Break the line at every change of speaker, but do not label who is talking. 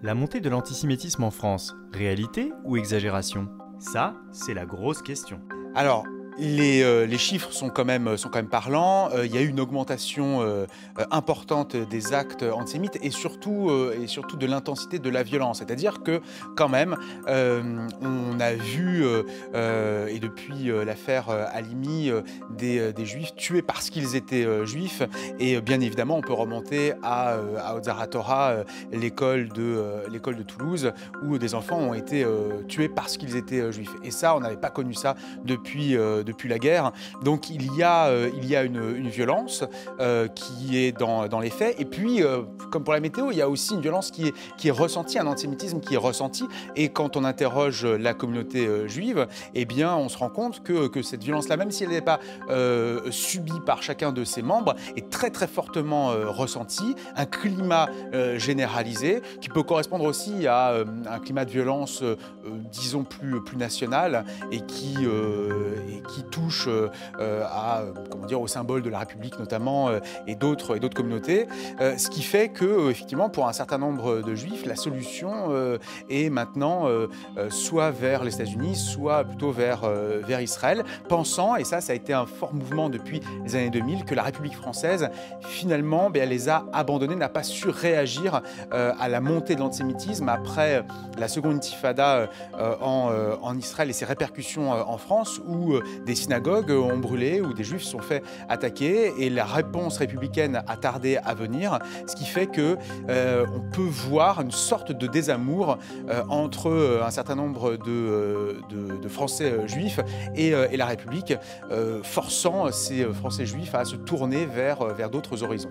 La montée de l'antisémitisme en France, réalité ou exagération? Ça, c'est la grosse question.
Alors, les, euh, les, chiffres sont quand même, sont quand même parlants. Euh, il y a eu une augmentation euh, importante des actes antisémites et surtout, et surtout de l'intensité de la violence. C'est-à-dire que quand même, on a vu, et depuis l'affaire Halimi, des, des, juifs tués parce qu'ils étaient juifs. Et bien évidemment, on peut remonter à, à Torah, l'école de, l'école de Toulouse, où des enfants ont été tués parce qu'ils étaient juifs. Et ça, on n'avait pas connu ça depuis depuis la guerre. Donc il y a, euh, il y a une, violence euh, qui est dans, dans, les faits. Et puis, euh, comme pour la météo, il y a aussi une violence qui est, qui est ressentie, un antisémitisme qui est ressenti. Et quand on interroge la communauté juive, eh bien, on se rend compte que, que cette violence-là, même si elle n'est pas subie par chacun de ses membres, est très très fortement ressentie. Un climat généralisé qui peut correspondre aussi à un climat de violence, disons, plus, plus national et qui, et qui touche euh, euh, à, comment dire, au symbole de la République notamment euh, et d'autres et d'autres communautés, ce qui fait que effectivement pour un certain nombre de juifs, la solution est maintenant soit vers les États-Unis, soit plutôt vers vers Israël, pensant et ça ça a été un fort mouvement depuis les années 2000 que la République française finalement ben, elle les a abandonnés, n'a pas su réagir à la montée de l'antisémitisme après la seconde intifada en, en Israël et ses répercussions en France où des synagogues ont brûlé ou des juifs sont fait attaquer et la réponse républicaine a tardé à venir, ce qui fait que euh, on peut voir une sorte de désamour euh, entre euh, un certain nombre de, Français juifs et, la République, forçant ces Français juifs à se tourner vers d'autres horizons.